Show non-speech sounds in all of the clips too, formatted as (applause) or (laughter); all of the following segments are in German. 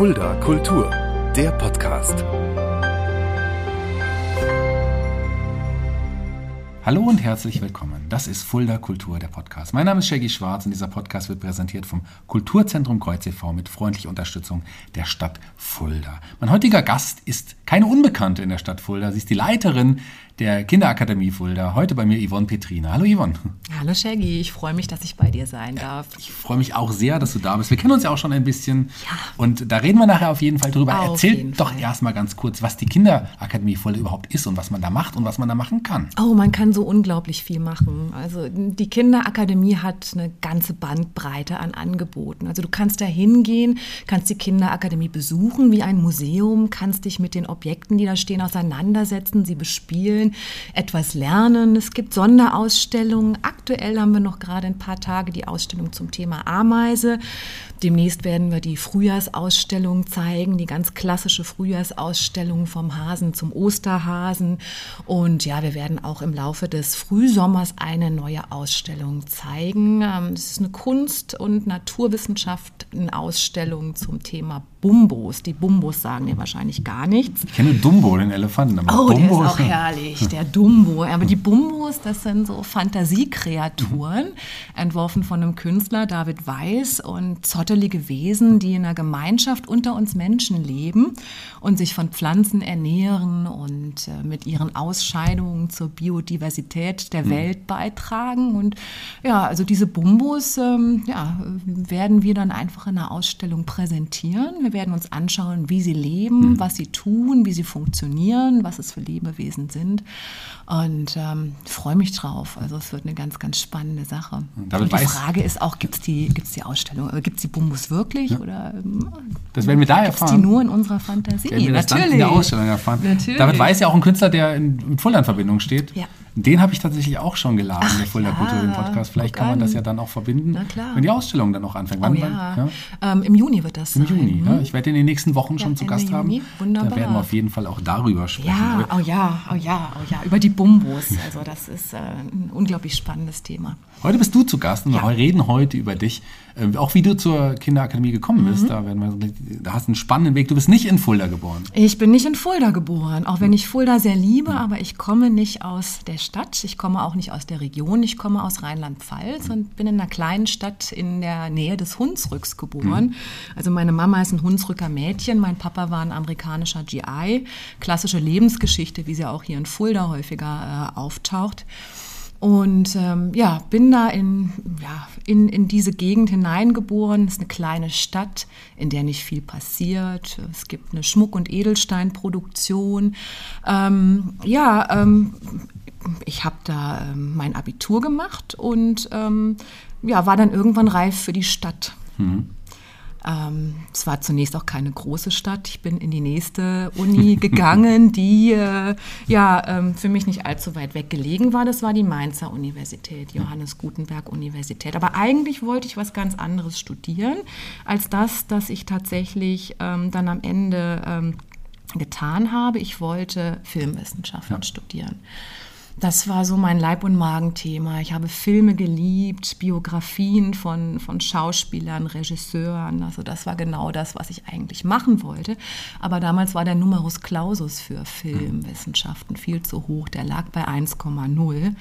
Fulda Kultur, der Podcast. Hallo und herzlich willkommen. Das ist Fulda Kultur, der Podcast. Mein Name ist Shaggy Schwarz und dieser Podcast wird präsentiert vom Kulturzentrum Kreuz e.V. mit freundlicher Unterstützung der Stadt Fulda. Mein heutiger Gast ist keine Unbekannte in der Stadt Fulda. Sie ist die Leiterin der Kinderakademie Fulda. Heute bei mir Yvonne Petrina. Hallo Yvonne. Hallo Shaggy, ich freue mich, dass ich bei dir sein darf. Ich freue mich auch sehr, dass du da bist. Wir kennen uns ja auch schon ein bisschen ja. und da reden wir nachher auf jeden Fall drüber. Auf Erzähl doch erstmal ganz kurz, was die Kinderakademie Fulda überhaupt ist und was man da macht und was man da machen kann. Oh, man kann so unglaublich viel machen. Also die Kinderakademie hat eine ganze Bandbreite an Angeboten. Also du kannst da hingehen, kannst die Kinderakademie besuchen wie ein Museum, kannst dich mit den Objekten, die da stehen, auseinandersetzen, sie bespielen etwas lernen. Es gibt Sonderausstellungen. Aktuell haben wir noch gerade ein paar Tage die Ausstellung zum Thema Ameise. Demnächst werden wir die Frühjahrsausstellung zeigen, die ganz klassische Frühjahrsausstellung vom Hasen zum Osterhasen. Und ja, wir werden auch im Laufe des Frühsommers eine neue Ausstellung zeigen. Ähm, es ist eine Kunst- und Naturwissenschaften-Ausstellung zum Thema Bumbos. Die Bumbos sagen dir wahrscheinlich gar nichts. Ich kenne Dumbo, den Elefanten. Oh, Bumbo der ist auch herrlich, der Dumbo. Aber die Bumbos, das sind so Fantasiekreaturen, entworfen von einem Künstler, David Weiß, und zottelige Wesen, die in einer Gemeinschaft unter uns Menschen leben und sich von Pflanzen ernähren und äh, mit ihren Ausscheidungen zur Biodiversität der mhm. Welt beitragen. Und ja, also diese Bumbos ähm, ja, werden wir dann einfach in einer Ausstellung präsentieren. Wir werden uns anschauen, wie sie leben, mhm. was sie tun, wie sie funktionieren, was es für Lebewesen sind. Und ähm, freue mich drauf. Also es wird eine ganz, ganz spannende Sache. Und die Frage ist auch, gibt es die, gibt's die Ausstellung, gibt es die Bumbus wirklich? Ja. Oder, ähm, das werden wir da erfahren. Gibt die nur in unserer Fantasie? Werden wir das Natürlich. In der Ausstellung erfahren. Natürlich. David Weiß ja auch ein Künstler, der in, in Fulda-Verbindung steht. Ja. Den habe ich tatsächlich auch schon geladen, Ach, der Fulda ja. Kultur im Podcast. Vielleicht kann man das ja dann auch verbinden, wenn die Ausstellung dann auch anfängt. Wann, oh, ja. Ja? Ähm, Im Juni wird das Im sein. Juni, ja. Ich werde in den nächsten Wochen schon zu Gast Juni. haben. Wunderbar. Da werden wir auf jeden Fall auch darüber sprechen. Ja, oh ja, oh ja, oh ja, über die Bumbos. Also das ist äh, ein unglaublich spannendes Thema. Heute bist du zu Gast und wir reden heute über dich. Äh, auch wie du zur Kinderakademie gekommen bist. Mhm. Da, wir, da hast du einen spannenden Weg. Du bist nicht in Fulda geboren. Ich bin nicht in Fulda geboren, auch wenn ich Fulda sehr liebe, mhm. aber ich komme nicht aus der Stadt. Ich komme auch nicht aus der Region. Ich komme aus Rheinland-Pfalz mhm. und bin in einer kleinen Stadt in der Nähe des Hunsrücks geboren. Mhm. Also meine Mama ist ein Hunsrücker Mädchen, mein Papa war ein amerikanischer GI. Klassische Lebensgeschichte, wie sie auch hier in Fulda häufiger äh, auftaucht. Und ähm, ja, bin da in, ja, in, in diese Gegend hineingeboren. Es ist eine kleine Stadt, in der nicht viel passiert. Es gibt eine Schmuck- und Edelsteinproduktion. Ähm, ja, ähm, ich habe da ähm, mein Abitur gemacht und ähm, ja, war dann irgendwann reif für die Stadt. Mhm. Ähm, es war zunächst auch keine große Stadt. Ich bin in die nächste Uni (laughs) gegangen, die äh, ja ähm, für mich nicht allzu weit weg gelegen war. Das war die Mainzer Universität, Johannes Gutenberg Universität. Aber eigentlich wollte ich was ganz anderes studieren, als das, dass ich tatsächlich ähm, dann am Ende ähm, getan habe. Ich wollte Filmwissenschaften ja. studieren. Das war so mein Leib- und Magenthema. Ich habe Filme geliebt, Biografien von, von Schauspielern, Regisseuren. Also das war genau das, was ich eigentlich machen wollte. Aber damals war der Numerus Clausus für Filmwissenschaften viel zu hoch. Der lag bei 1,0.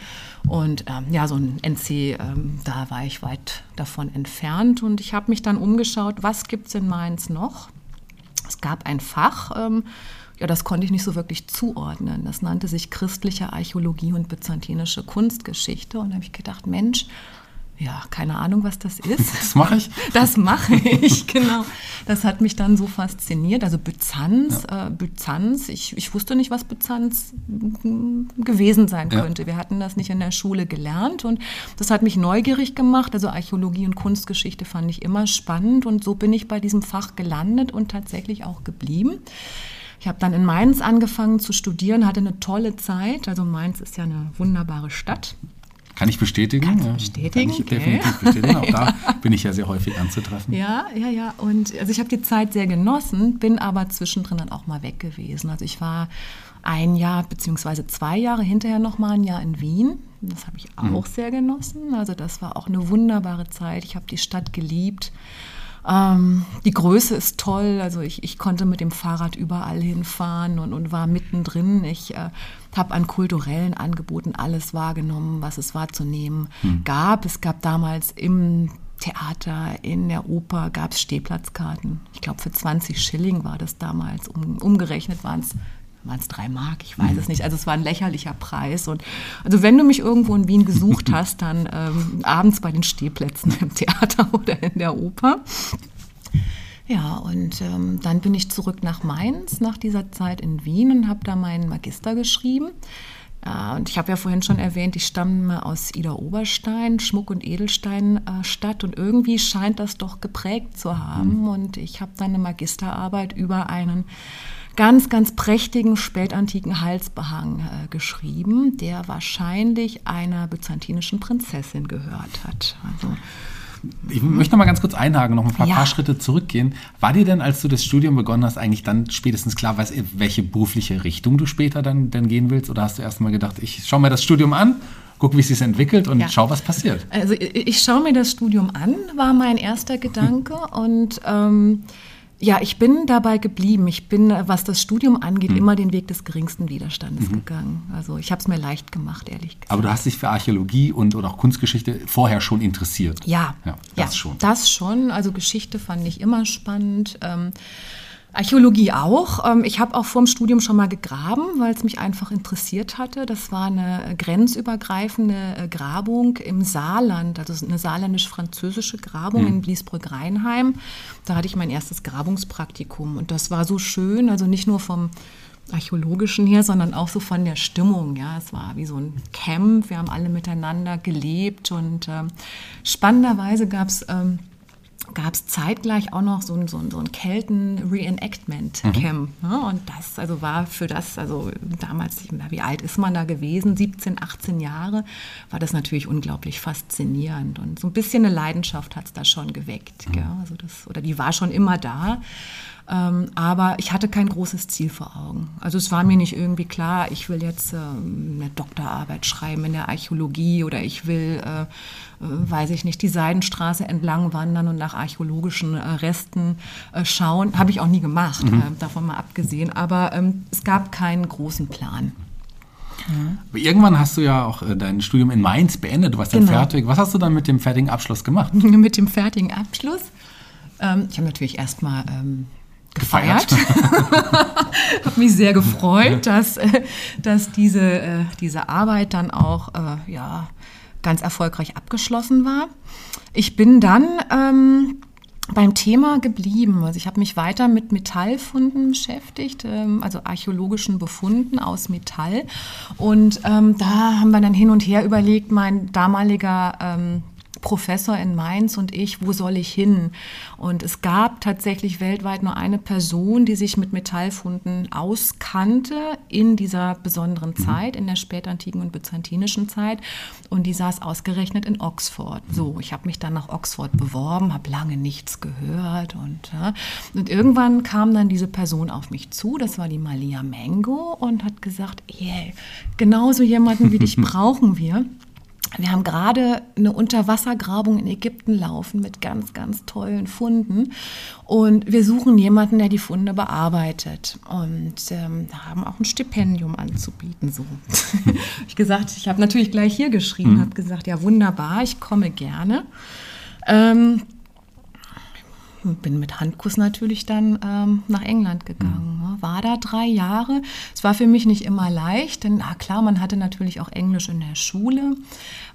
Und ähm, ja, so ein NC, ähm, da war ich weit davon entfernt. Und ich habe mich dann umgeschaut, was gibt es in Mainz noch? Es gab ein Fach, ähm, ja, das konnte ich nicht so wirklich zuordnen. Das nannte sich christliche Archäologie und byzantinische Kunstgeschichte. Und da habe ich gedacht, Mensch, ja, keine Ahnung, was das ist. (laughs) Das mache ich. Das mache ich, (laughs) genau. Das hat mich dann so fasziniert. Also Byzanz, ja. äh, Byzanz, ich, ich wusste nicht, was Byzanz gewesen sein könnte. Ja. Wir hatten das nicht in der Schule gelernt und das hat mich neugierig gemacht. Also Archäologie und Kunstgeschichte fand ich immer spannend und so bin ich bei diesem Fach gelandet und tatsächlich auch geblieben. Ich habe dann in Mainz angefangen zu studieren, hatte eine tolle Zeit. Also Mainz ist ja eine wunderbare Stadt. Kann ich bestätigen? Kannst du bestätigen? Kann ich okay. definitiv bestätigen. Auch da (laughs) bin ich ja sehr häufig anzutreffen. Ja, ja, ja. Und also ich habe die Zeit sehr genossen, bin aber zwischendrin dann auch mal weg gewesen. Also ich war ein Jahr beziehungsweise zwei Jahre hinterher noch mal ein Jahr in Wien. Das habe ich auch mhm. sehr genossen. Also das war auch eine wunderbare Zeit. Ich habe die Stadt geliebt. Ähm, die Größe ist toll. Also ich, ich konnte mit dem Fahrrad überall hinfahren und, und war mittendrin. Ich äh, habe an kulturellen Angeboten alles wahrgenommen, was es wahrzunehmen hm. gab. Es gab damals im Theater, in der Oper gab es Stehplatzkarten. Ich glaube, für 20 Schilling war das damals. Um, umgerechnet waren es waren es drei Mark, ich weiß mhm. es nicht. Also es war ein lächerlicher Preis. Und also wenn du mich irgendwo in Wien gesucht (laughs) hast, dann ähm, abends bei den Stehplätzen im Theater (laughs) oder in der Oper. Ja, und ähm, dann bin ich zurück nach Mainz nach dieser Zeit in Wien und habe da meinen Magister geschrieben. Äh, und ich habe ja vorhin schon erwähnt, ich stamme aus Ida Oberstein, Schmuck- und Edelsteinstadt. Äh, und irgendwie scheint das doch geprägt zu haben. Mhm. Und ich habe dann eine Magisterarbeit über einen ganz, ganz prächtigen spätantiken Halsbehang äh, geschrieben, der wahrscheinlich einer byzantinischen Prinzessin gehört hat. Also, ich möchte noch mal ganz kurz einhaken, noch ein paar, ja. paar, Schritte zurückgehen. War dir denn, als du das Studium begonnen hast, eigentlich dann spätestens klar, was, welche berufliche Richtung du später dann, dann gehen willst? Oder hast du erst mal gedacht, ich schaue mir das Studium an, gucke, wie es sich entwickelt und ja. schau, was passiert? Also ich, ich schaue mir das Studium an, war mein erster Gedanke. und ähm, ja, ich bin dabei geblieben. Ich bin, was das Studium angeht, mhm. immer den Weg des geringsten Widerstandes mhm. gegangen. Also ich habe es mir leicht gemacht, ehrlich gesagt. Aber du hast dich für Archäologie und oder auch Kunstgeschichte vorher schon interessiert. Ja, ja das ja, schon. Das schon. Also Geschichte fand ich immer spannend. Ähm, Archäologie auch. Ähm, ich habe auch vor dem Studium schon mal gegraben, weil es mich einfach interessiert hatte. Das war eine grenzübergreifende äh, Grabung im Saarland, also eine saarländisch-französische Grabung mhm. in Bliesbrück-Rheinheim. Da hatte ich mein erstes Grabungspraktikum und das war so schön, also nicht nur vom archäologischen her, sondern auch so von der Stimmung. Ja, es war wie so ein Camp. Wir haben alle miteinander gelebt und äh, spannenderweise gab es ähm, gab es zeitgleich auch noch so ein, so ein, so ein Kelten-Reenactment-Camp. Mhm. Ne? Und das also war für das, also damals, wie alt ist man da gewesen? 17, 18 Jahre, war das natürlich unglaublich faszinierend. Und so ein bisschen eine Leidenschaft hat es da schon geweckt. Mhm. Also das, oder die war schon immer da. Ähm, aber ich hatte kein großes Ziel vor Augen. Also es war mir nicht irgendwie klar, ich will jetzt ähm, eine Doktorarbeit schreiben in der Archäologie oder ich will, äh, äh, weiß ich nicht, die Seidenstraße entlang wandern und nach archäologischen äh, Resten äh, schauen. Habe ich auch nie gemacht, mhm. Äh, davon mal abgesehen. Aber ähm, es gab keinen großen Plan. Ja. Irgendwann hast du ja auch äh, dein Studium in Mainz beendet, du warst genau. dann fertig. Was hast du dann mit dem fertigen Abschluss gemacht? (laughs) mit dem fertigen Abschluss? Ähm, ich habe natürlich erstmal ähm, gefeiert. (laughs) habe mich sehr gefreut, dass, äh, dass diese, äh, diese Arbeit dann auch äh, ja, ganz erfolgreich abgeschlossen war. Ich bin dann ähm, beim Thema geblieben. Also ich habe mich weiter mit Metallfunden beschäftigt, ähm, also archäologischen Befunden aus Metall. Und ähm, da haben wir dann hin und her überlegt, mein damaliger ähm, Professor in Mainz und ich, wo soll ich hin? Und es gab tatsächlich weltweit nur eine Person, die sich mit Metallfunden auskannte in dieser besonderen mhm. Zeit, in der spätantiken und byzantinischen Zeit. Und die saß ausgerechnet in Oxford. So, ich habe mich dann nach Oxford beworben, habe lange nichts gehört. Und, ja, und irgendwann kam dann diese Person auf mich zu, das war die Malia Mango, und hat gesagt, yeah, genauso jemanden wie dich (laughs) brauchen wir. Wir haben gerade eine Unterwassergrabung in Ägypten laufen mit ganz, ganz tollen Funden. Und wir suchen jemanden, der die Funde bearbeitet. Und ähm, haben auch ein Stipendium anzubieten. So. (laughs) ich gesagt, ich habe natürlich gleich hier geschrieben, mhm. habe gesagt, ja wunderbar, ich komme gerne. Ähm, bin mit Handkuss natürlich dann ähm, nach England gegangen. Mhm. War da drei Jahre. Es war für mich nicht immer leicht, denn na klar, man hatte natürlich auch Englisch in der Schule,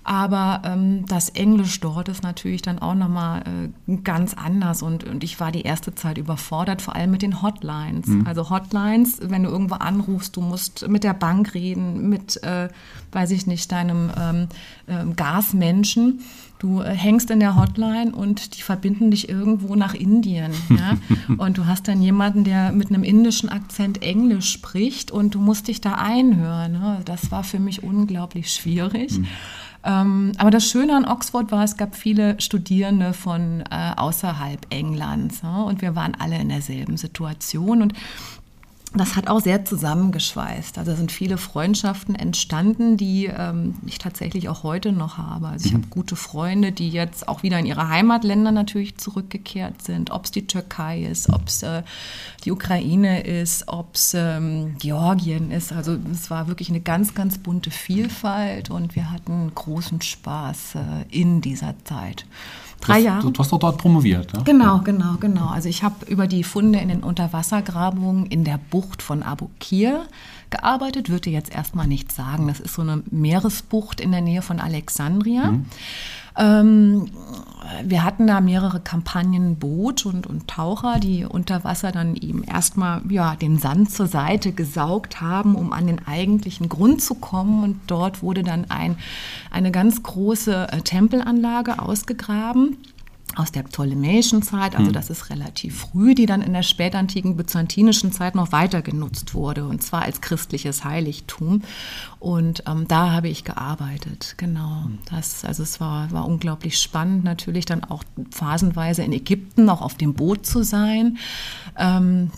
aber ähm, das Englisch dort ist natürlich dann auch nochmal äh, ganz anders und, und ich war die erste Zeit überfordert, vor allem mit den Hotlines. Mhm. Also Hotlines, wenn du irgendwo anrufst, du musst mit der Bank reden, mit, äh, weiß ich nicht, deinem ähm, äh, Gasmenschen. Du äh, hängst in der Hotline und die verbinden dich irgendwo nach Indien. Ja? (laughs) und du hast dann jemanden, der mit einem indischen Akzent Englisch spricht und du musst dich da einhören. Ne? Das war für mich unglaublich schwierig. Mhm. Ähm, aber das Schöne an Oxford war, es gab viele Studierende von äh, außerhalb Englands. Ja? Und wir waren alle in derselben Situation. Und das hat auch sehr zusammengeschweißt. Also sind viele Freundschaften entstanden, die ähm, ich tatsächlich auch heute noch habe. Also ich mhm. habe gute Freunde, die jetzt auch wieder in ihre Heimatländer natürlich zurückgekehrt sind. Ob es die Türkei ist, ob es äh, die Ukraine ist, ob es ähm, Georgien ist. Also es war wirklich eine ganz, ganz bunte Vielfalt und wir hatten großen Spaß äh, in dieser Zeit. Drei Jahre. Du, du hast doch dort promoviert. Ja? Genau, genau, genau. Also ich habe über die Funde in den Unterwassergrabungen in der Bucht von Abu Kir gearbeitet. Würde jetzt erstmal nichts sagen. Das ist so eine Meeresbucht in der Nähe von Alexandria. Mhm. Ähm, wir hatten da mehrere Kampagnen Boot und, und Taucher, die unter Wasser dann eben erstmal ja, den Sand zur Seite gesaugt haben, um an den eigentlichen Grund zu kommen. Und dort wurde dann ein, eine ganz große äh, Tempelanlage ausgegraben aus der ptolemäischen Zeit, also hm. das ist relativ früh, die dann in der spätantiken byzantinischen Zeit noch weiter genutzt wurde, und zwar als christliches Heiligtum. Und ähm, da habe ich gearbeitet, genau. Hm. Das, also es war, war unglaublich spannend, natürlich dann auch phasenweise in Ägypten, auch auf dem Boot zu sein. Ähm,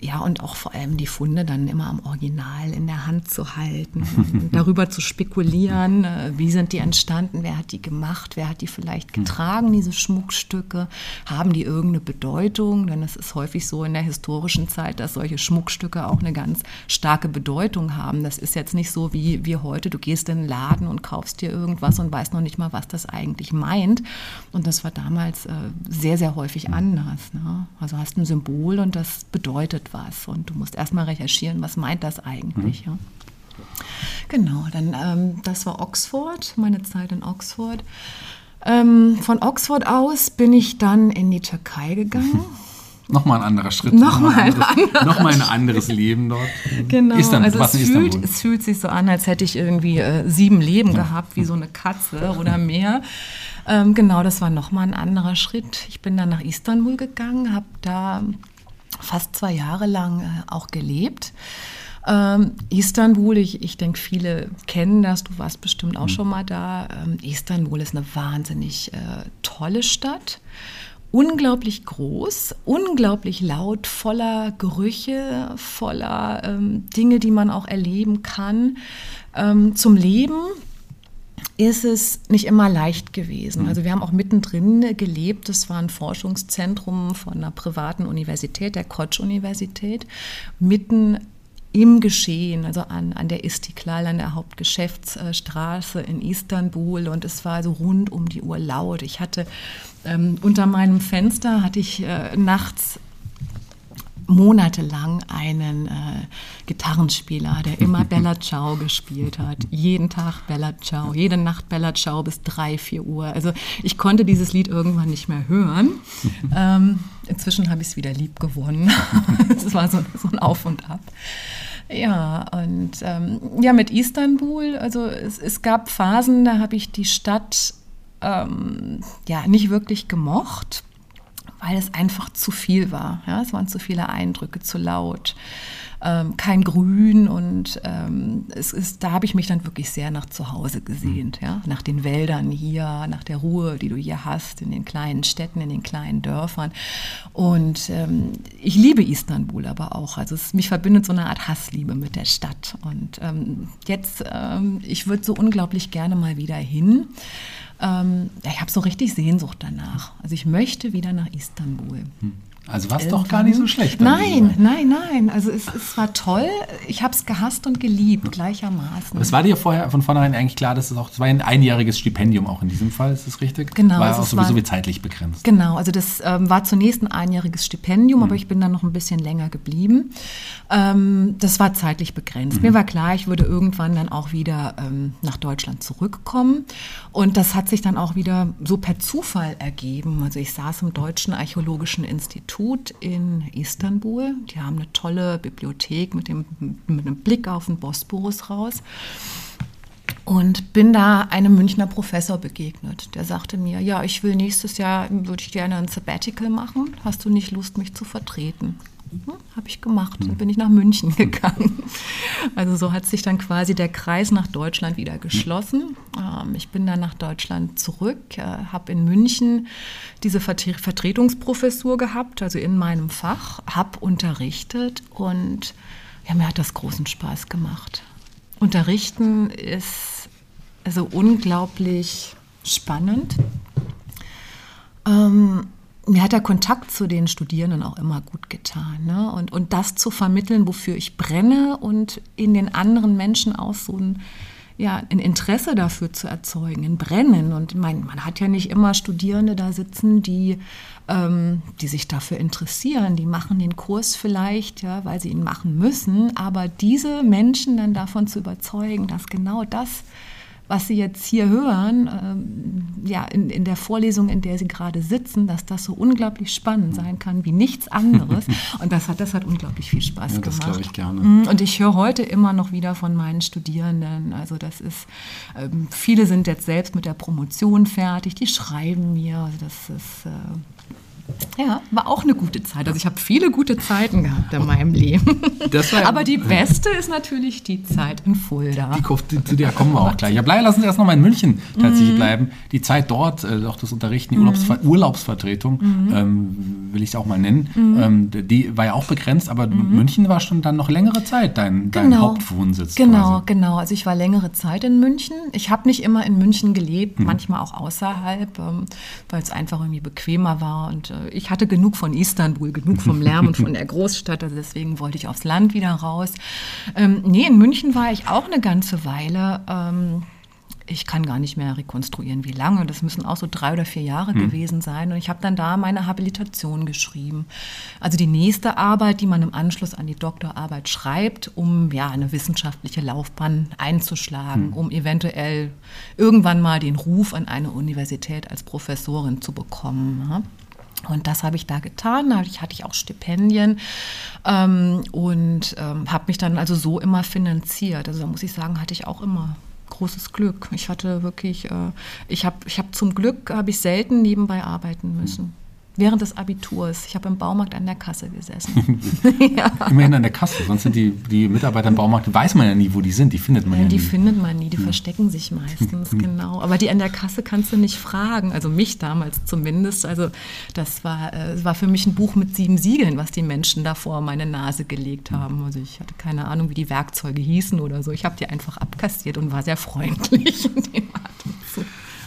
ja, und auch vor allem die Funde dann immer am Original in der Hand zu halten, (laughs) darüber zu spekulieren, äh, wie sind die entstanden, wer hat die gemacht, wer hat die vielleicht hm. getragen, diese Schmuckstücke, haben die irgendeine Bedeutung, denn es ist häufig so in der historischen Zeit, dass solche Schmuckstücke auch eine ganz starke Bedeutung haben. Das ist jetzt nicht so wie wir heute, du gehst in den Laden und kaufst dir irgendwas und weißt noch nicht mal, was das eigentlich meint. Und das war damals äh, sehr, sehr häufig hm. anders. Ne? Also hast ein Symbol und das bedeutet was. Und du musst erstmal recherchieren, was meint das eigentlich. Mhm. Ja. Genau, dann ähm, das war Oxford, meine Zeit in Oxford. Ähm, von Oxford aus bin ich dann in die Türkei gegangen. (laughs) Nochmal ein anderer Schritt. Nochmal ein, anderes, (laughs) noch ein anderes Leben dort. (laughs) Genau. Istanbul, also es, fühlt, es fühlt sich so an, als hätte ich irgendwie äh, sieben Leben ja. gehabt, wie so eine Katze oder mehr. Ähm, genau, das war nochmal ein anderer Schritt. Ich bin dann nach Istanbul gegangen, habe da fast zwei Jahre lang äh, auch gelebt. Ähm, Istanbul, ich, ich denke, viele kennen das, du warst bestimmt auch mhm. schon mal da. Ähm, Istanbul ist eine wahnsinnig äh, tolle Stadt. Unglaublich groß, unglaublich laut, voller Gerüche, voller ähm, Dinge, die man auch erleben kann. Ähm, zum Leben ist es nicht immer leicht gewesen. Mhm. Also wir haben auch mittendrin gelebt. Das war ein Forschungszentrum von einer privaten Universität, der Koç-Universität, mitten im Geschehen, also an, an der Istiklal, an der Hauptgeschäftsstraße in Istanbul und es war so rund um die Uhr laut. Ich hatte ähm, unter meinem Fenster hatte ich äh, nachts monatelang einen äh, Gitarrenspieler, der immer (laughs) Bella Ciao gespielt hat. Jeden Tag Bella Ciao, jede Nacht Bella Ciao bis drei, vier Uhr. Also ich konnte dieses Lied irgendwann nicht mehr hören. (laughs) ähm, inzwischen habe ich es wieder lieb gewonnen. (laughs) Es war so, so, ein Auf und Ab. Ja, und ähm, ja, mit Istanbul, also es, es gab Phasen, da habe ich die Stadt ähm, ja nicht wirklich gemocht weil es einfach zu viel war. Ja? Es waren zu viele Eindrücke, zu laut, ähm, kein Grün und ähm, es ist, da habe ich mich dann wirklich sehr nach zu Hause gesehnt, ja? nach den Wäldern hier, nach der Ruhe, die du hier hast, in den kleinen Städten, in den kleinen Dörfern. Und ähm, ich liebe Istanbul aber auch. Also es, mich verbindet so eine Art Hassliebe mit der Stadt. Und ähm, jetzt, ähm, ich würde so unglaublich gerne mal wieder hin ähm, ich habe so richtig Sehnsucht danach. Also ich möchte wieder nach Istanbul. Hm. Also war es doch gar nicht so schlecht. Nein, nein, nein. Also es, es war toll. Ich habe es gehasst und geliebt gleichermaßen. Aber es war dir vorher von vornherein eigentlich klar, dass es auch, es war ein einjähriges Stipendium auch in diesem Fall, ist das richtig? Genau. War also auch sowieso war, wie zeitlich begrenzt. Genau, also das ähm, war zunächst ein einjähriges Stipendium, mhm. aber ich bin dann noch ein bisschen länger geblieben. Ähm, das war zeitlich begrenzt. Mhm. Mir war klar, ich würde irgendwann dann auch wieder ähm, nach Deutschland zurückkommen. Und das hat sich dann auch wieder so per Zufall ergeben. Also ich saß im Deutschen Archäologischen Institut Institut in Istanbul. Die haben eine tolle Bibliothek mit, dem, mit einem Blick auf den Bosporus raus. Und bin da einem Münchner Professor begegnet. Der sagte mir, ja, ich will nächstes Jahr, würde ich gerne ein Sabbatical machen. Hast du nicht Lust, mich zu vertreten? Hm, habe ich gemacht. Dann bin ich nach München gegangen. Also so hat sich dann quasi der Kreis nach Deutschland wieder geschlossen. Ähm, ich bin dann nach Deutschland zurück, äh, habe in München diese Vertretungsprofessur gehabt, also in meinem Fach, habe unterrichtet und ja, mir hat das großen Spaß gemacht. Unterrichten ist also unglaublich spannend. Ähm, mir hat der Kontakt zu den Studierenden auch immer gut getan. Ne? Und, und das zu vermitteln, wofür ich brenne und in den anderen Menschen auch so ein, ja, ein Interesse dafür zu erzeugen, ein Brennen. Und mein, man hat ja nicht immer Studierende da sitzen, die, ähm, die sich dafür interessieren. Die machen den Kurs vielleicht, ja, weil sie ihn machen müssen. Aber diese Menschen dann davon zu überzeugen, dass genau das was Sie jetzt hier hören, ähm, ja, in, in der Vorlesung, in der Sie gerade sitzen, dass das so unglaublich spannend sein kann wie nichts anderes. (laughs) Und das hat, das hat unglaublich viel Spaß ja, das gemacht. Das glaube ich gerne. Mhm, und ich höre heute immer noch wieder von meinen Studierenden. Also das ist, ähm, viele sind jetzt selbst mit der Promotion fertig, die schreiben mir. Also das ist äh, ja, war auch eine gute Zeit. Also ich habe viele gute Zeiten gehabt in meinem Leben. Ja Aber die beste ist natürlich die Zeit in Fulda. Die, zu der kommen wir auch gleich. Ja, bleiben, lassen Sie erst noch mal in München tatsächlich mhm. bleiben. Die Zeit dort, äh, auch das Unterrichten, die mhm. Urlaubsver Urlaubsvertretung, mhm. ähm, will ich es auch mal nennen, mhm. ähm, die war ja auch begrenzt, aber mhm. München war schon dann noch längere Zeit dein, dein genau. Hauptwohnsitz. Genau, quasi. genau. Also ich war längere Zeit in München. Ich habe nicht immer in München gelebt, mhm. manchmal auch außerhalb, ähm, weil es einfach irgendwie bequemer war und äh, ich hatte genug von Istanbul, genug vom Lärm und von der (laughs) Großstadt, also deswegen wollte ich aufs Land wieder raus. Ähm, nee, in München war ich auch eine ganze Weile. Ähm, ich kann gar nicht mehr rekonstruieren, wie lange. Das müssen auch so drei oder vier Jahre mhm. gewesen sein. Und ich habe dann da meine Habilitation geschrieben. Also die nächste Arbeit, die man im Anschluss an die Doktorarbeit schreibt, um ja eine wissenschaftliche Laufbahn einzuschlagen, mhm. um eventuell irgendwann mal den Ruf an eine Universität als Professorin zu bekommen. Und das habe ich da getan. Da hatte ich auch Stipendien ähm, und ähm, habe mich dann also so immer finanziert. Also da muss ich sagen, hatte ich auch immer großes Glück. Ich hatte wirklich, äh, ich habe ich hab zum Glück, habe ich selten nebenbei arbeiten müssen. Während des Abiturs. Ich habe im Baumarkt an der Kasse gesessen. (laughs) ja. Immerhin an der Kasse. Sonst sind die, die Mitarbeiter im Baumarkt, weiß man ja nie, wo die sind. Die findet man ja, ja die nie. Die findet man nie. Die ja. verstecken sich meistens, (laughs) genau. Aber die an der Kasse kannst du nicht fragen. Also mich damals zumindest. Also das war, äh, war für mich ein Buch mit sieben Siegeln, was die Menschen da vor meine Nase gelegt haben. Also ich hatte keine Ahnung, wie die Werkzeuge hießen oder so. Ich habe die einfach abkassiert und war sehr freundlich (laughs) in dem Atemzug.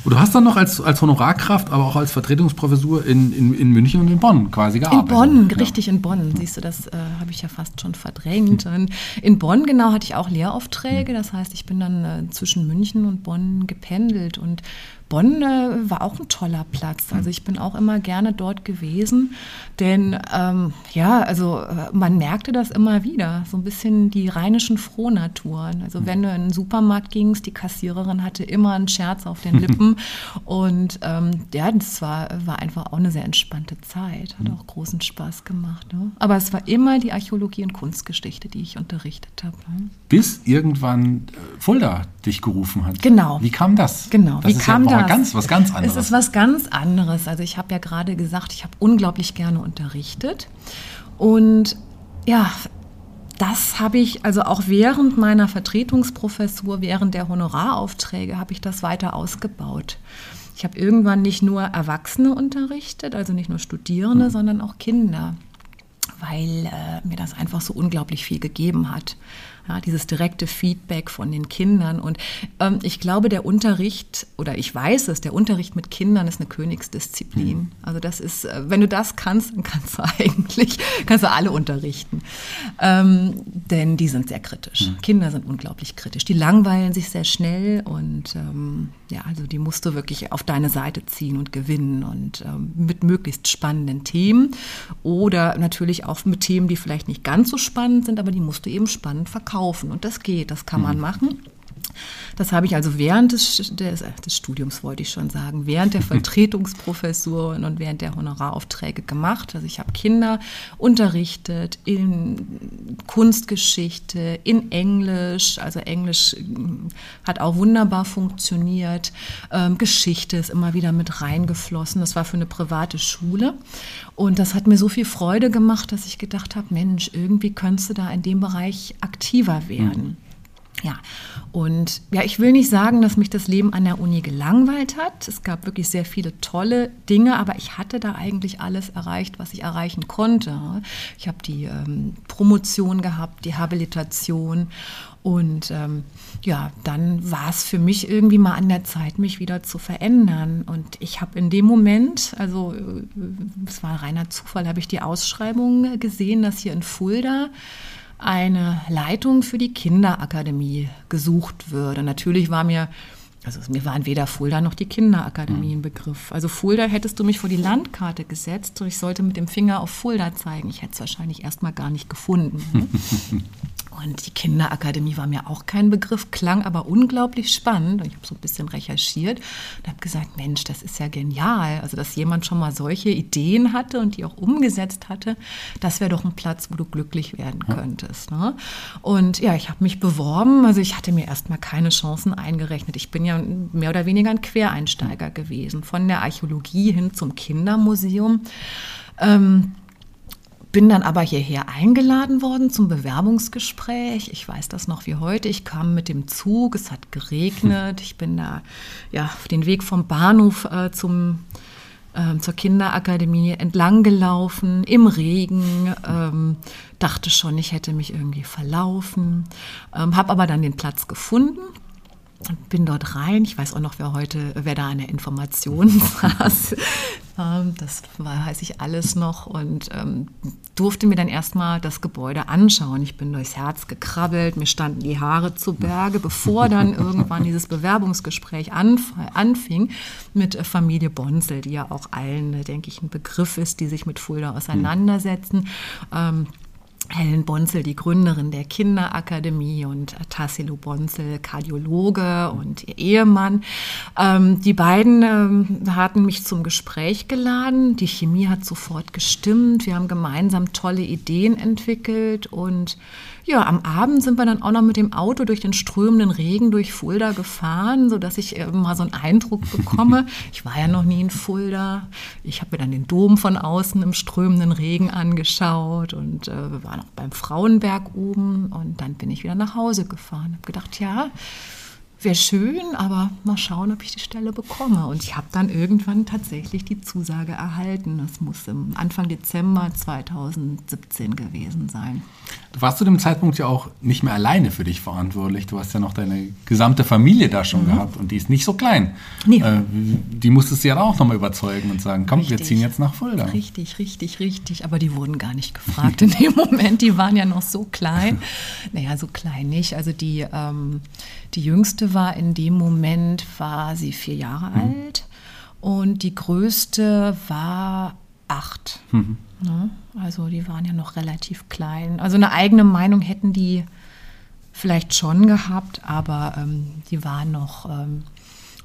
Und du hast dann noch als, als Honorarkraft, aber auch als Vertretungsprofessur in, in, in München und in Bonn quasi gearbeitet. In Bonn, ja. richtig in Bonn. Siehst du, das äh, habe ich ja fast schon verdrängt. Hm. In Bonn genau hatte ich auch Lehraufträge. Hm. Das heißt, ich bin dann äh, zwischen München und Bonn gependelt und Bonn äh, war auch ein toller Platz. Also ich bin auch immer gerne dort gewesen, denn ähm, ja, also äh, man merkte das immer wieder, so ein bisschen die rheinischen Frohnaturen. Also wenn du in den Supermarkt gingst, die Kassiererin hatte immer einen Scherz auf den Lippen (laughs) und ähm, ja, das war, war einfach auch eine sehr entspannte Zeit, hat auch großen Spaß gemacht. Ne? Aber es war immer die Archäologie und Kunstgeschichte, die ich unterrichtet habe. Ne? Bis irgendwann äh, Fulda dich gerufen hat. Genau. Wie kam das? Genau. Das Wie kam ja, das? Ganz, was ganz anderes. Es ist was ganz anderes. Also ich habe ja gerade gesagt, ich habe unglaublich gerne unterrichtet. Und ja, das habe ich, also auch während meiner Vertretungsprofessur, während der Honoraraufträge, habe ich das weiter ausgebaut. Ich habe irgendwann nicht nur Erwachsene unterrichtet, also nicht nur Studierende, mhm. sondern auch Kinder, weil äh, mir das einfach so unglaublich viel gegeben hat. Ja, dieses direkte Feedback von den Kindern. Und ähm, ich glaube, der Unterricht, oder ich weiß es, der Unterricht mit Kindern ist eine Königsdisziplin. Mhm. Also das ist, äh, wenn du das kannst, dann kannst du (laughs) eigentlich, kannst du alle unterrichten. Ähm, denn die sind sehr kritisch. Mhm. Kinder sind unglaublich kritisch. Die langweilen sich sehr schnell und ähm, ja, also die musst du wirklich auf deine Seite ziehen und gewinnen und ähm, mit möglichst spannenden Themen oder natürlich auch mit Themen, die vielleicht nicht ganz so spannend sind, aber die musst du eben spannend verkaufen. Und das geht, das kann man mhm. machen. Das habe ich also während des, des, des, Studiums, wollte ich schon sagen, während der Vertretungsprofessur und während der Honoraraufträge gemacht. Also ich habe Kinder unterrichtet in Kunstgeschichte, in Englisch. Also Englisch hm, hat auch wunderbar funktioniert. Ähm, Geschichte ist immer wieder mit reingeflossen. Das war für eine private Schule. Und das hat mir so viel Freude gemacht, dass ich gedacht habe, Mensch, irgendwie könntest du da in dem Bereich aktiver werden. Mhm. Ja, und ja, ich will nicht sagen, dass mich das Leben an der Uni gelangweilt hat. Es gab wirklich sehr viele tolle Dinge, aber ich hatte da eigentlich alles erreicht, was ich erreichen konnte. Ich habe die ähm, Promotion gehabt, die Habilitation und ähm, ja, dann war es für mich irgendwie mal an der Zeit, mich wieder zu verändern. Und ich habe in dem Moment, also äh, es war reiner Zufall, habe ich die Ausschreibung gesehen, dass hier in Fulda eine Leitung für die Kinderakademie gesucht würde. Natürlich war mir, also mir waren weder Fulda noch die Kinderakademie ein Begriff. Also Fulda hättest du mich vor die Landkarte gesetzt und ich sollte mit dem Finger auf Fulda zeigen. Ich hätte es wahrscheinlich erstmal gar nicht gefunden. Ne? (laughs) Und die Kinderakademie war mir auch kein Begriff, klang aber unglaublich spannend. Und ich habe so ein bisschen recherchiert und habe gesagt, Mensch, das ist ja genial. Also, dass jemand schon mal solche Ideen hatte und die auch umgesetzt hatte, das wäre doch ein Platz, wo du glücklich werden könntest. Ne? Und ja, ich habe mich beworben. Also, ich hatte mir erstmal keine Chancen eingerechnet. Ich bin ja mehr oder weniger ein Quereinsteiger gewesen, von der Archäologie hin zum Kindermuseum. Ähm, bin dann aber hierher eingeladen worden zum Bewerbungsgespräch. Ich weiß das noch wie heute. Ich kam mit dem Zug, es hat geregnet. Ich bin da ja, den Weg vom Bahnhof äh, zum, äh, zur Kinderakademie entlang gelaufen, im Regen. Ähm, dachte schon, ich hätte mich irgendwie verlaufen. Ähm, Habe aber dann den Platz gefunden bin dort rein. Ich weiß auch noch, wer heute, wer da an der Information (laughs) saß. Ähm, das weiß ich alles noch und ähm, durfte mir dann erstmal das Gebäude anschauen. Ich bin durchs Herz gekrabbelt, mir standen die Haare zu Berge, bevor dann (laughs) irgendwann dieses Bewerbungsgespräch anf anfing mit äh, Familie Bonzel, die ja auch allen, denke ich, ein Begriff ist, die sich mit Fulda auseinandersetzen. Ähm, Helen Bonzel, die Gründerin der Kinderakademie und Tassilo Bonzel, Kardiologe und ihr Ehemann. Ähm, die beiden ähm, hatten mich zum Gespräch geladen. Die Chemie hat sofort gestimmt. Wir haben gemeinsam tolle Ideen entwickelt und ja, am Abend sind wir dann auch noch mit dem Auto durch den strömenden Regen durch Fulda gefahren, sodass ich äh, mal so einen Eindruck bekomme. (laughs) Ich war ja noch nie in Fulda. Ich habe mir dann den Dom von außen im strömenden Regen angeschaut und äh, wir waren auch beim Frauenberg oben und dann bin ich wieder nach Hause gefahren. Habe gedacht, ja, wäre schön, aber mal schauen, ob ich die Stelle bekomme. Und ich habe dann irgendwann tatsächlich die Zusage erhalten. Das muss im Anfang Dezember 2017 gewesen sein. Du warst zu dem Zeitpunkt ja auch nicht mehr alleine für dich verantwortlich. Du hast ja noch deine gesamte Familie da schon mhm. gehabt und die ist nicht so klein. Nee. Äh, die musstest du ja auch nochmal überzeugen und sagen, komm, richtig. wir ziehen jetzt nach Fulda. Richtig, richtig, richtig. Aber die wurden gar nicht gefragt (laughs) in dem Moment. Die waren ja noch so klein. (laughs) Naja, so klein nicht. Also die, ähm, die jüngste war in dem Moment, war sie vier Jahre mhm. alt und die größte war acht. Mhm. Ne? Also die waren ja noch relativ klein. Also eine eigene Meinung hätten die vielleicht schon gehabt, aber ähm, die waren noch, ähm,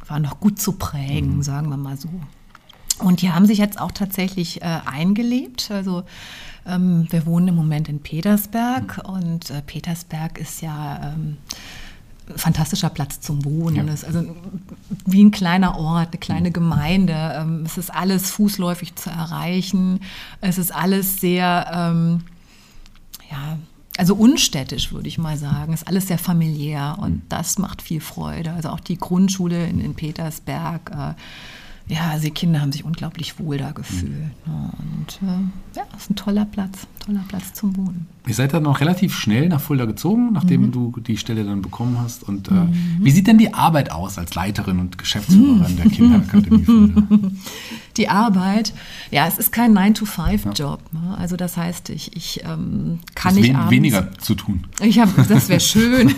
waren noch gut zu prägen, mhm. sagen wir mal so. Und die haben sich jetzt auch tatsächlich äh, eingelebt. Also ähm, wir wohnen im Moment in Petersberg mhm. und äh, Petersberg ist ja ähm, fantastischer Platz zum Wohnen. Ja. Ist also wie ein kleiner Ort, eine kleine mhm. Gemeinde. Ähm, es ist alles fußläufig zu erreichen. Es ist alles sehr, ähm, ja, also unstädtisch, würde ich mal sagen. Es ist alles sehr familiär und mhm. das macht viel Freude. Also auch die Grundschule in, in Petersberg. Äh, ja, also die Kinder haben sich unglaublich wohl da gefühlt. Mhm. Und äh, ja, es ist ein toller Platz, toller Platz zum Wohnen. Ihr seid dann noch relativ schnell nach Fulda gezogen, nachdem mhm. du die Stelle dann bekommen hast. Und äh, mhm. wie sieht denn die Arbeit aus als Leiterin und Geschäftsführerin der Kinderakademie (laughs) Fulda? Die Arbeit, ja, es ist kein 9-to-5-Job. Ja. Ne? Also das heißt, ich, ich ähm, kann nicht wen, weniger zu tun. Ich hab, das wäre (laughs) schön.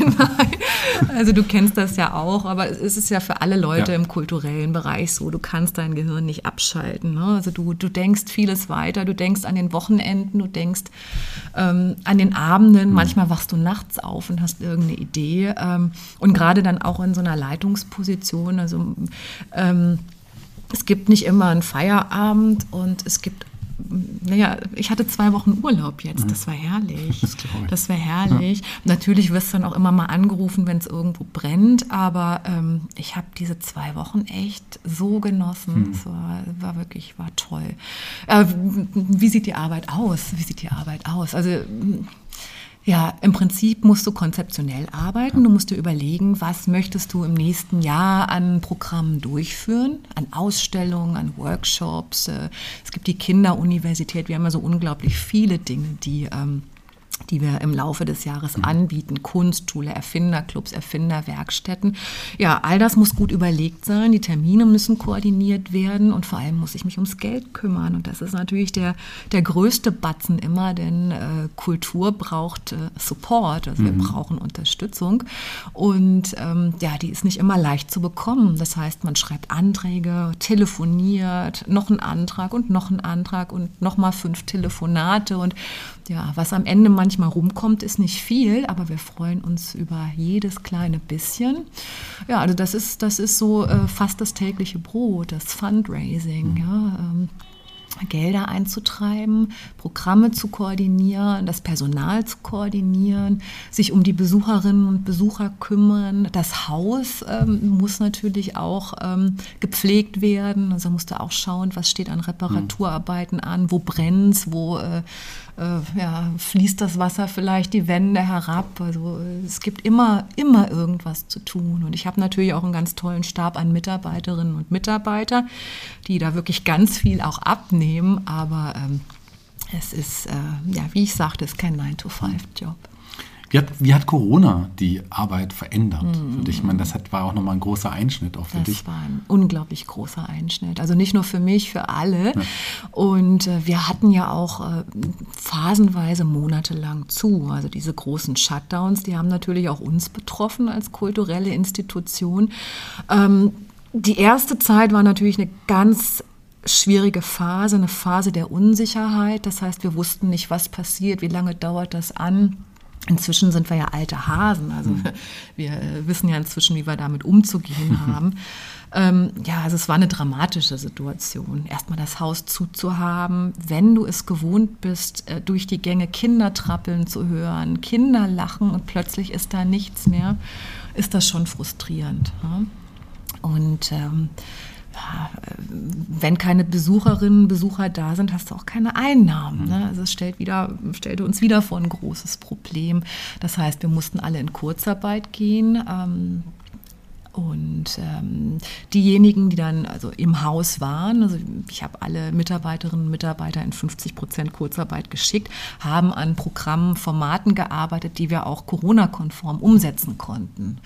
(laughs) also du kennst das ja auch, aber es ist ja für alle Leute ja. im kulturellen Bereich so. Du kannst dein Gehirn nicht abschalten. Ne? Also du, du denkst vieles weiter, du denkst an den Wochenenden, du denkst denkst. Ähm, an den Abenden, mhm. manchmal wachst du nachts auf und hast irgendeine Idee. Ähm, und gerade dann auch in so einer Leitungsposition, also ähm, es gibt nicht immer einen Feierabend und es gibt naja, ich hatte zwei Wochen Urlaub jetzt. Das war herrlich. Das, das war herrlich. Ja. Natürlich wirst du dann auch immer mal angerufen, wenn es irgendwo brennt. Aber ähm, ich habe diese zwei Wochen echt so genossen. Hm. Es war, war, wirklich, war toll. Äh, wie sieht die Arbeit aus? Wie sieht die Arbeit aus? Also ja, im Prinzip musst du konzeptionell arbeiten. Du musst dir überlegen, was möchtest du im nächsten Jahr an Programmen durchführen, an Ausstellungen, an Workshops. Äh, es gibt die Kinderuniversität. Wir haben ja so unglaublich viele Dinge, die ähm, die wir im Laufe des Jahres mhm. anbieten, Kunstschule, Erfinderclubs, Erfinderwerkstätten. Ja, all das muss gut überlegt sein, die Termine müssen koordiniert werden und vor allem muss ich mich ums Geld kümmern. Und das ist natürlich der, der größte Batzen immer, denn äh, Kultur braucht äh, Support, also mhm. wir brauchen Unterstützung. Und ähm, ja, die ist nicht immer leicht zu bekommen. Das heißt, man schreibt Anträge, telefoniert, noch einen Antrag und noch einen Antrag und nochmal fünf Telefonate und ja, was am Ende manchmal rumkommt, ist nicht viel, aber wir freuen uns über jedes kleine bisschen. Ja, also das ist, das ist so äh, fast das tägliche Brot, das Fundraising. Mhm. Ja, ähm, Gelder einzutreiben, Programme zu koordinieren, das Personal zu koordinieren, sich um die Besucherinnen und Besucher kümmern. Das Haus ähm, muss natürlich auch ähm, gepflegt werden. Also musst du auch schauen, was steht an Reparaturarbeiten an, wo brennt wo äh, äh, ja, fließt das Wasser vielleicht die Wände herab. Also es gibt immer, immer irgendwas zu tun. Und ich habe natürlich auch einen ganz tollen Stab an Mitarbeiterinnen und Mitarbeitern, die da wirklich ganz viel auch abnehmen. Aber ähm, es ist, äh, ja, wie ich sagte, es ist kein 9-to-5-Job. Wie hat, wie hat Corona die Arbeit verändert mhm. für dich? Ich meine, das hat, war auch nochmal ein großer Einschnitt auch für das dich. Das war ein unglaublich großer Einschnitt. Also nicht nur für mich, für alle. Ja. Und äh, wir hatten ja auch äh, phasenweise monatelang zu. Also diese großen Shutdowns, die haben natürlich auch uns betroffen als kulturelle Institution. Ähm, die erste Zeit war natürlich eine ganz schwierige Phase, eine Phase der Unsicherheit. Das heißt, wir wussten nicht, was passiert, wie lange dauert das an. Inzwischen sind wir ja alte Hasen, also mhm. (laughs) wir äh, wissen ja inzwischen, wie wir damit umzugehen haben. ähm, ja, also es war eine dramatische Situation, erstmal das Haus zuzuhaben, wenn du es gewohnt bist, äh, durch die Gänge Kinder trappeln zu hören, Kinder lachen und plötzlich ist da nichts mehr, ist das schon frustrierend. Ja? Und ähm, wenn keine Besucherinnen, Besucher da sind, hast du auch keine Einnahmen. Ne? Also es stellt wieder, stellte uns wieder vor ein großes Problem. Das heißt, wir mussten alle in Kurzarbeit gehen. Ähm, und ähm, diejenigen, die dann also im Haus waren, also ich habe alle Mitarbeiterinnen und Mitarbeiter in 50 Prozent Kurzarbeit geschickt, haben an Programmen, Formaten gearbeitet, die wir auch Corona-konform umsetzen konnten.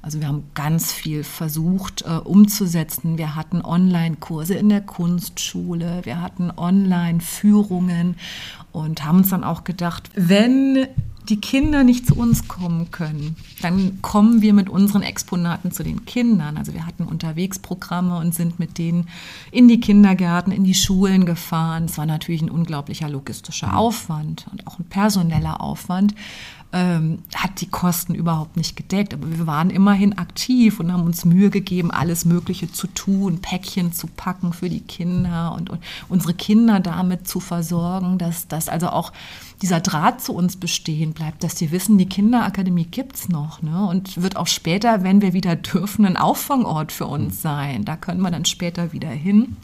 Also wir haben ganz viel versucht äh, umzusetzen. Wir hatten Online-Kurse in der Kunstschule, wir hatten Online-Führungen und haben uns dann auch gedacht, wenn die Kinder nicht zu uns kommen können, dann kommen wir mit unseren Exponaten zu den Kindern. Also wir hatten Unterwegsprogramme und sind mit denen in die Kindergärten, in die Schulen gefahren. Es war natürlich ein unglaublicher logistischer mhm. Aufwand und auch ein personeller Aufwand ähm, hat die Kosten überhaupt nicht gedeckt. Aber wir waren immerhin aktiv und haben uns Mühe gegeben, alles Mögliche zu tun, Päckchen zu packen für die Kinder und, und unsere Kinder damit zu versorgen, dass, dass also auch dieser Draht zu uns bestehen bleibt, dass sie wissen, die Kinderakademie gibt es noch ne? und wird auch später, wenn wir wieder dürfen, ein Auffangort für uns sein. Da können wir dann später wieder hin.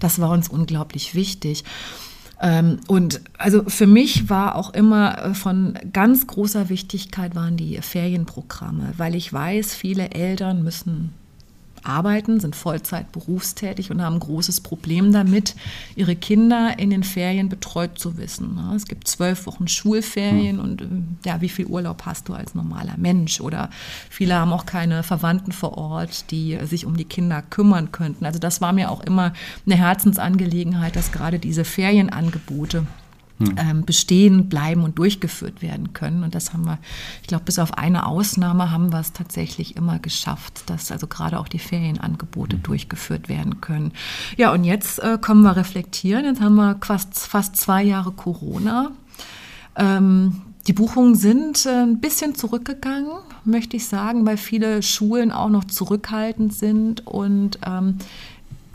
Das war uns unglaublich wichtig. Ähm, und also für mich war auch immer äh, von ganz großer Wichtigkeit waren die Ferienprogramme, weil ich weiß, viele Eltern müssen arbeiten, sind Vollzeit berufstätig und haben ein großes Problem damit, ihre Kinder in den Ferien betreut zu wissen. Es gibt zwölf Wochen Schulferien hm. und ähm, ja, wie viel Urlaub hast du als normaler Mensch? Oder viele haben auch keine Verwandten vor Ort, die sich um die Kinder kümmern könnten. Also das war mir auch immer eine Herzensangelegenheit, dass gerade diese Ferienangebote ähm, bestehen, bleiben und durchgeführt werden können. Und das haben wir, ich glaube, bis auf eine Ausnahme haben wir es tatsächlich immer geschafft, dass also gerade auch die Ferienangebote mhm. durchgeführt werden können. Ja, und jetzt äh, können wir reflektieren. Jetzt haben wir fast, fast zwei Jahre Corona. Ähm, die Buchungen sind äh, ein bisschen zurückgegangen, möchte ich sagen, weil viele Schulen auch noch zurückhaltend sind und ähm,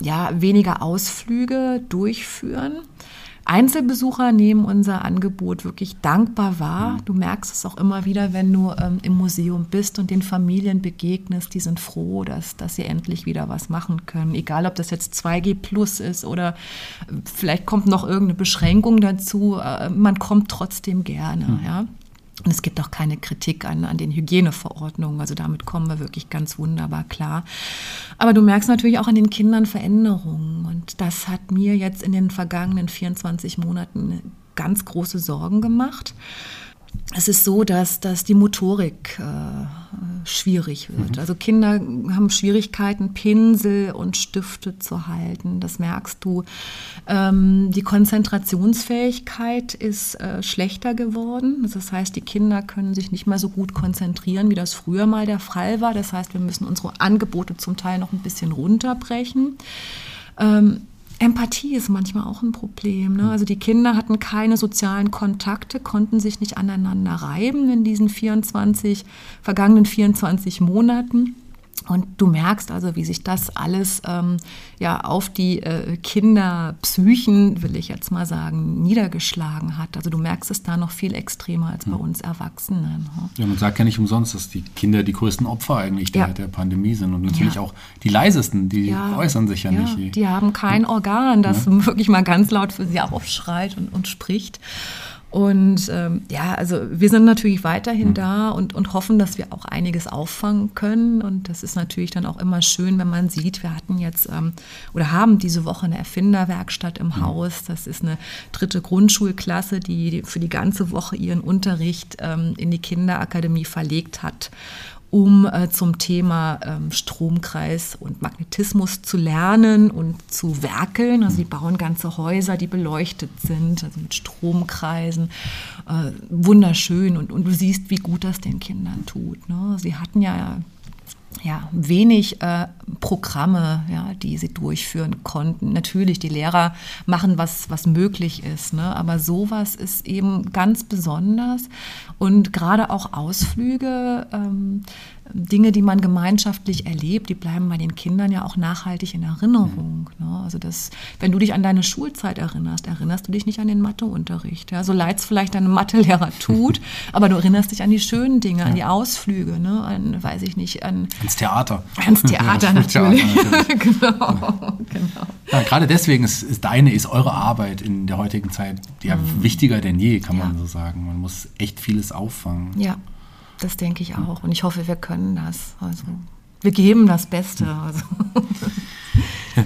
ja, weniger Ausflüge durchführen. Einzelbesucher nehmen unser Angebot wirklich dankbar wahr. Mhm. Du merkst es auch immer wieder, wenn du ähm, im Museum bist und den Familien begegnest. Die sind froh, dass, dass sie endlich wieder was machen können. Egal, ob das jetzt 2G Plus ist oder äh, vielleicht kommt noch irgendeine Beschränkung dazu. Äh, man kommt trotzdem gerne. Mhm. Ja. Und es gibt auch keine Kritik an, an den Hygieneverordnungen. Also damit kommen wir wirklich ganz wunderbar klar. Aber du merkst natürlich auch an den Kindern Veränderungen. Und das hat mir jetzt in den vergangenen 24 Monaten ganz große Sorgen gemacht es ist so, dass, dass die Motorik äh, schwierig wird. Mhm. Also Kinder haben Schwierigkeiten, Pinsel und Stifte zu halten. Das merkst du. Ähm, die Konzentrationsfähigkeit ist äh, schlechter geworden. Das heißt, die Kinder können sich nicht mehr so gut konzentrieren, wie das früher mal der Fall war. Das heißt, wir müssen unsere Angebote zum Teil noch ein bisschen runterbrechen. Ähm, Empathie ist manchmal auch ein Problem. Ne? Also die Kinder hatten keine sozialen Kontakte, konnten sich nicht aneinander reiben in diesen 24, vergangenen 24 Monaten. Und du merkst also, wie sich das alles ähm, ja auf die äh, Kinderpsychen, will ich jetzt mal sagen, niedergeschlagen hat. Also du merkst es da noch viel extremer als bei hm. uns Erwachsenen. Ne? Ja, man sagt ja nicht umsonst, dass die Kinder die größten Opfer eigentlich der, ja. der Pandemie sind und natürlich ja. auch die leisesten, die ja. äußern sich ja, nicht. Die haben kein Organ, das wirklich mal ganz laut für sie aufschreit und, und spricht. Und ähm, ja, also wir sind natürlich weiterhin mhm. da und, und hoffen, dass wir auch einiges auffangen können. Und das ist natürlich dann auch immer schön, wenn man sieht, wir hatten jetzt ähm, oder haben diese Woche eine Erfinderwerkstatt im mhm. Haus. Das ist eine dritte Grundschulklasse, die für die ganze Woche ihren Unterricht ähm, in die Kinderakademie verlegt hat um äh, zum Thema ähm, Stromkreis und Magnetismus zu lernen und zu werkeln. Also sie bauen ganze Häuser, die beleuchtet sind, also mit Stromkreisen. Äh, wunderschön und, und du siehst, wie gut das den Kindern tut. Ne? Sie hatten ja ja, wenig äh, Programme, ja, die sie durchführen konnten. Natürlich, die Lehrer machen, was, was möglich ist, ne? aber sowas ist eben ganz besonders. Und gerade auch Ausflüge, ähm, Dinge, die man gemeinschaftlich erlebt, die bleiben bei den Kindern ja auch nachhaltig in Erinnerung. Mhm. Ne? Also das, wenn du dich an deine Schulzeit erinnerst, erinnerst du dich nicht an den Matheunterricht. Ja? So leid es vielleicht dein Mathelehrer (laughs) tut, aber du erinnerst dich an die schönen Dinge, ja. an die Ausflüge, ne? an, weiß ich nicht, an... Ans Theater. Ans (laughs) Theater natürlich. Theater (laughs) natürlich. genau, genau. Ja, gerade deswegen ist, ist, deine, ist eure Arbeit in der heutigen Zeit ja mhm. wichtiger denn je, kann man so sagen. Man muss echt vieles auffangen. Ja. Das denke ich auch. Und ich hoffe, wir können das. Also, wir geben das Beste. Also. (laughs)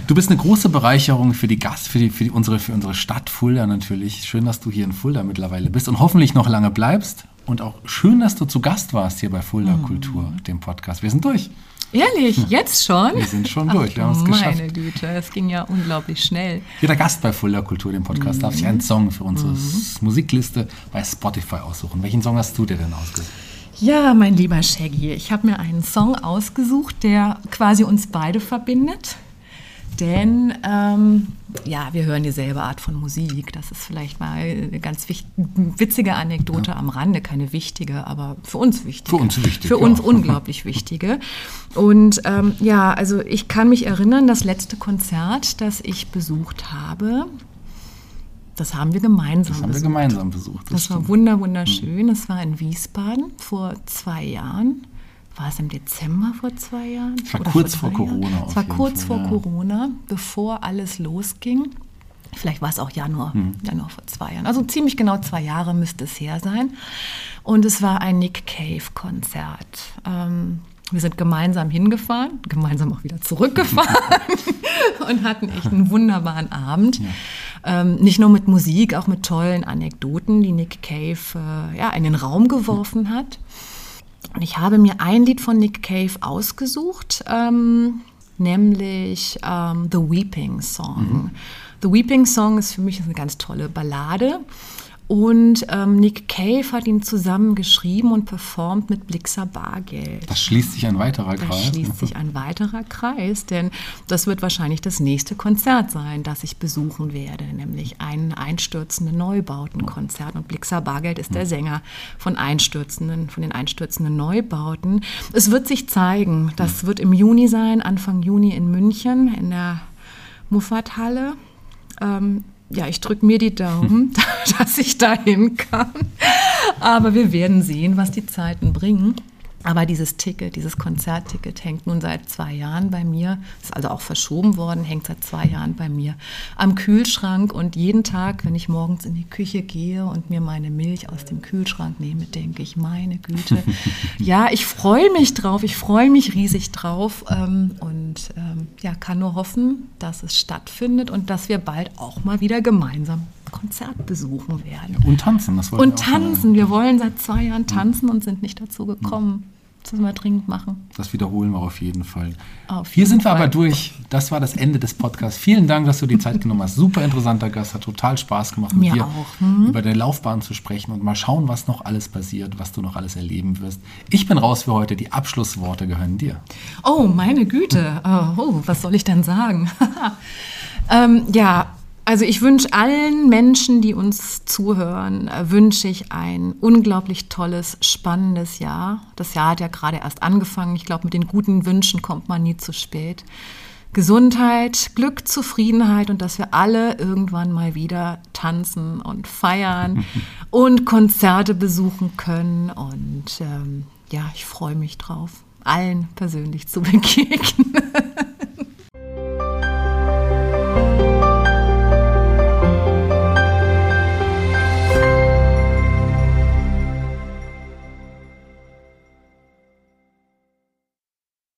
Du bist eine große Bereicherung für die Gast, für, die, für, die, unsere, für unsere Stadt Fulda natürlich. Schön, dass du hier in Fulda mittlerweile bist und hoffentlich noch lange bleibst. Und auch schön, dass du zu Gast warst hier bei Fulda mhm. Kultur, dem Podcast. Wir sind durch. Ehrlich, jetzt schon? Wir sind schon durch, Ach, wir haben es geschafft. Meine Güte, es ging ja unglaublich schnell. Jeder Gast bei Fulda Kultur, dem Podcast, mhm. darf sich einen Song für unsere mhm. Musikliste bei Spotify aussuchen. Welchen Song hast du dir denn ausgesucht? Ja, mein lieber Shaggy, ich habe mir einen Song ausgesucht, der quasi uns beide verbindet. Denn ähm, ja, wir hören dieselbe Art von Musik. Das ist vielleicht mal eine ganz witzige Anekdote ja. am Rande, keine wichtige, aber für uns wichtige. Für uns wichtig. Für ja. uns unglaublich wichtige. Und ähm, ja, also ich kann mich erinnern, das letzte Konzert, das ich besucht habe, das haben wir gemeinsam Das haben besucht. wir gemeinsam besucht. Das, das war wunder, wunderschön. Es war in Wiesbaden vor zwei Jahren. War es im Dezember vor zwei Jahren? Es war Oder kurz vor, vor Corona. Es war kurz Fall, vor ja. Corona, bevor alles losging. Vielleicht war es auch Januar, hm. Januar vor zwei Jahren. Also ziemlich genau zwei Jahre müsste es her sein. Und es war ein Nick Cave-Konzert. Ähm, wir sind gemeinsam hingefahren, gemeinsam auch wieder zurückgefahren (laughs) (laughs) und hatten echt einen wunderbaren Abend. Ja. Ähm, nicht nur mit Musik, auch mit tollen Anekdoten, die Nick Cave äh, ja, in den Raum geworfen hat. Und ich habe mir ein Lied von Nick Cave ausgesucht, ähm, nämlich ähm, The Weeping Song. Mhm. The Weeping Song ist für mich eine ganz tolle Ballade. Und ähm, Nick Cave hat ihn zusammen geschrieben und performt mit Blixer Bargeld. Das schließt sich ein weiterer Da Kreis. schließt sich ein weiterer Kreis, denn das wird wahrscheinlich das nächste Konzert sein, das ich besuchen werde, nämlich ein einstürzende Neubautenkonzert. Und Blixer Bargeld ist der Sänger von einstürzenden, von den einstürzenden Neubauten. Es wird sich zeigen, das wird im Juni sein, Anfang Juni in München in der Muffathalle. Ähm, ja, ich drücke mir die Daumen, (laughs) (laughs) dass ich dahin kann. Aber wir werden sehen, was die Zeiten bringen. Aber dieses Ticket, dieses Konzertticket hängt nun seit zwei Jahren bei mir, ist also auch verschoben worden, hängt seit zwei Jahren bei mir am Kühlschrank. Und jeden Tag, wenn ich morgens in die Küche gehe und mir meine Milch aus dem Kühlschrank nehme, denke ich, meine Güte, (laughs) ja, ich freue mich drauf, ich freue mich riesig drauf ähm, und ähm, ja, kann nur hoffen, dass es stattfindet und dass wir bald auch mal wieder gemeinsam Konzert besuchen werden. Und tanzen, das wollen Und wir tanzen. Wir wollen seit zwei Jahren tanzen und sind nicht dazu gekommen. Das müssen wir dringend machen. Das wiederholen wir auf jeden Fall. Auf Hier jeden sind wir Fall. aber durch. Das war das Ende des Podcasts. Vielen Dank, dass du die Zeit genommen hast. Super interessanter Gast. Hat total Spaß gemacht, mit Mir dir auch. Mhm. über deine Laufbahn zu sprechen und mal schauen, was noch alles passiert, was du noch alles erleben wirst. Ich bin raus für heute. Die Abschlussworte gehören dir. Oh, meine Güte. Oh, oh, was soll ich denn sagen? (laughs) ähm, ja, also ich wünsche allen Menschen, die uns zuhören, äh, wünsche ich ein unglaublich tolles, spannendes Jahr. Das Jahr hat ja gerade erst angefangen. Ich glaube, mit den guten Wünschen kommt man nie zu spät. Gesundheit, Glück, Zufriedenheit und dass wir alle irgendwann mal wieder tanzen und feiern (laughs) und Konzerte besuchen können. Und ähm, ja, ich freue mich drauf, allen persönlich zu (laughs) begegnen.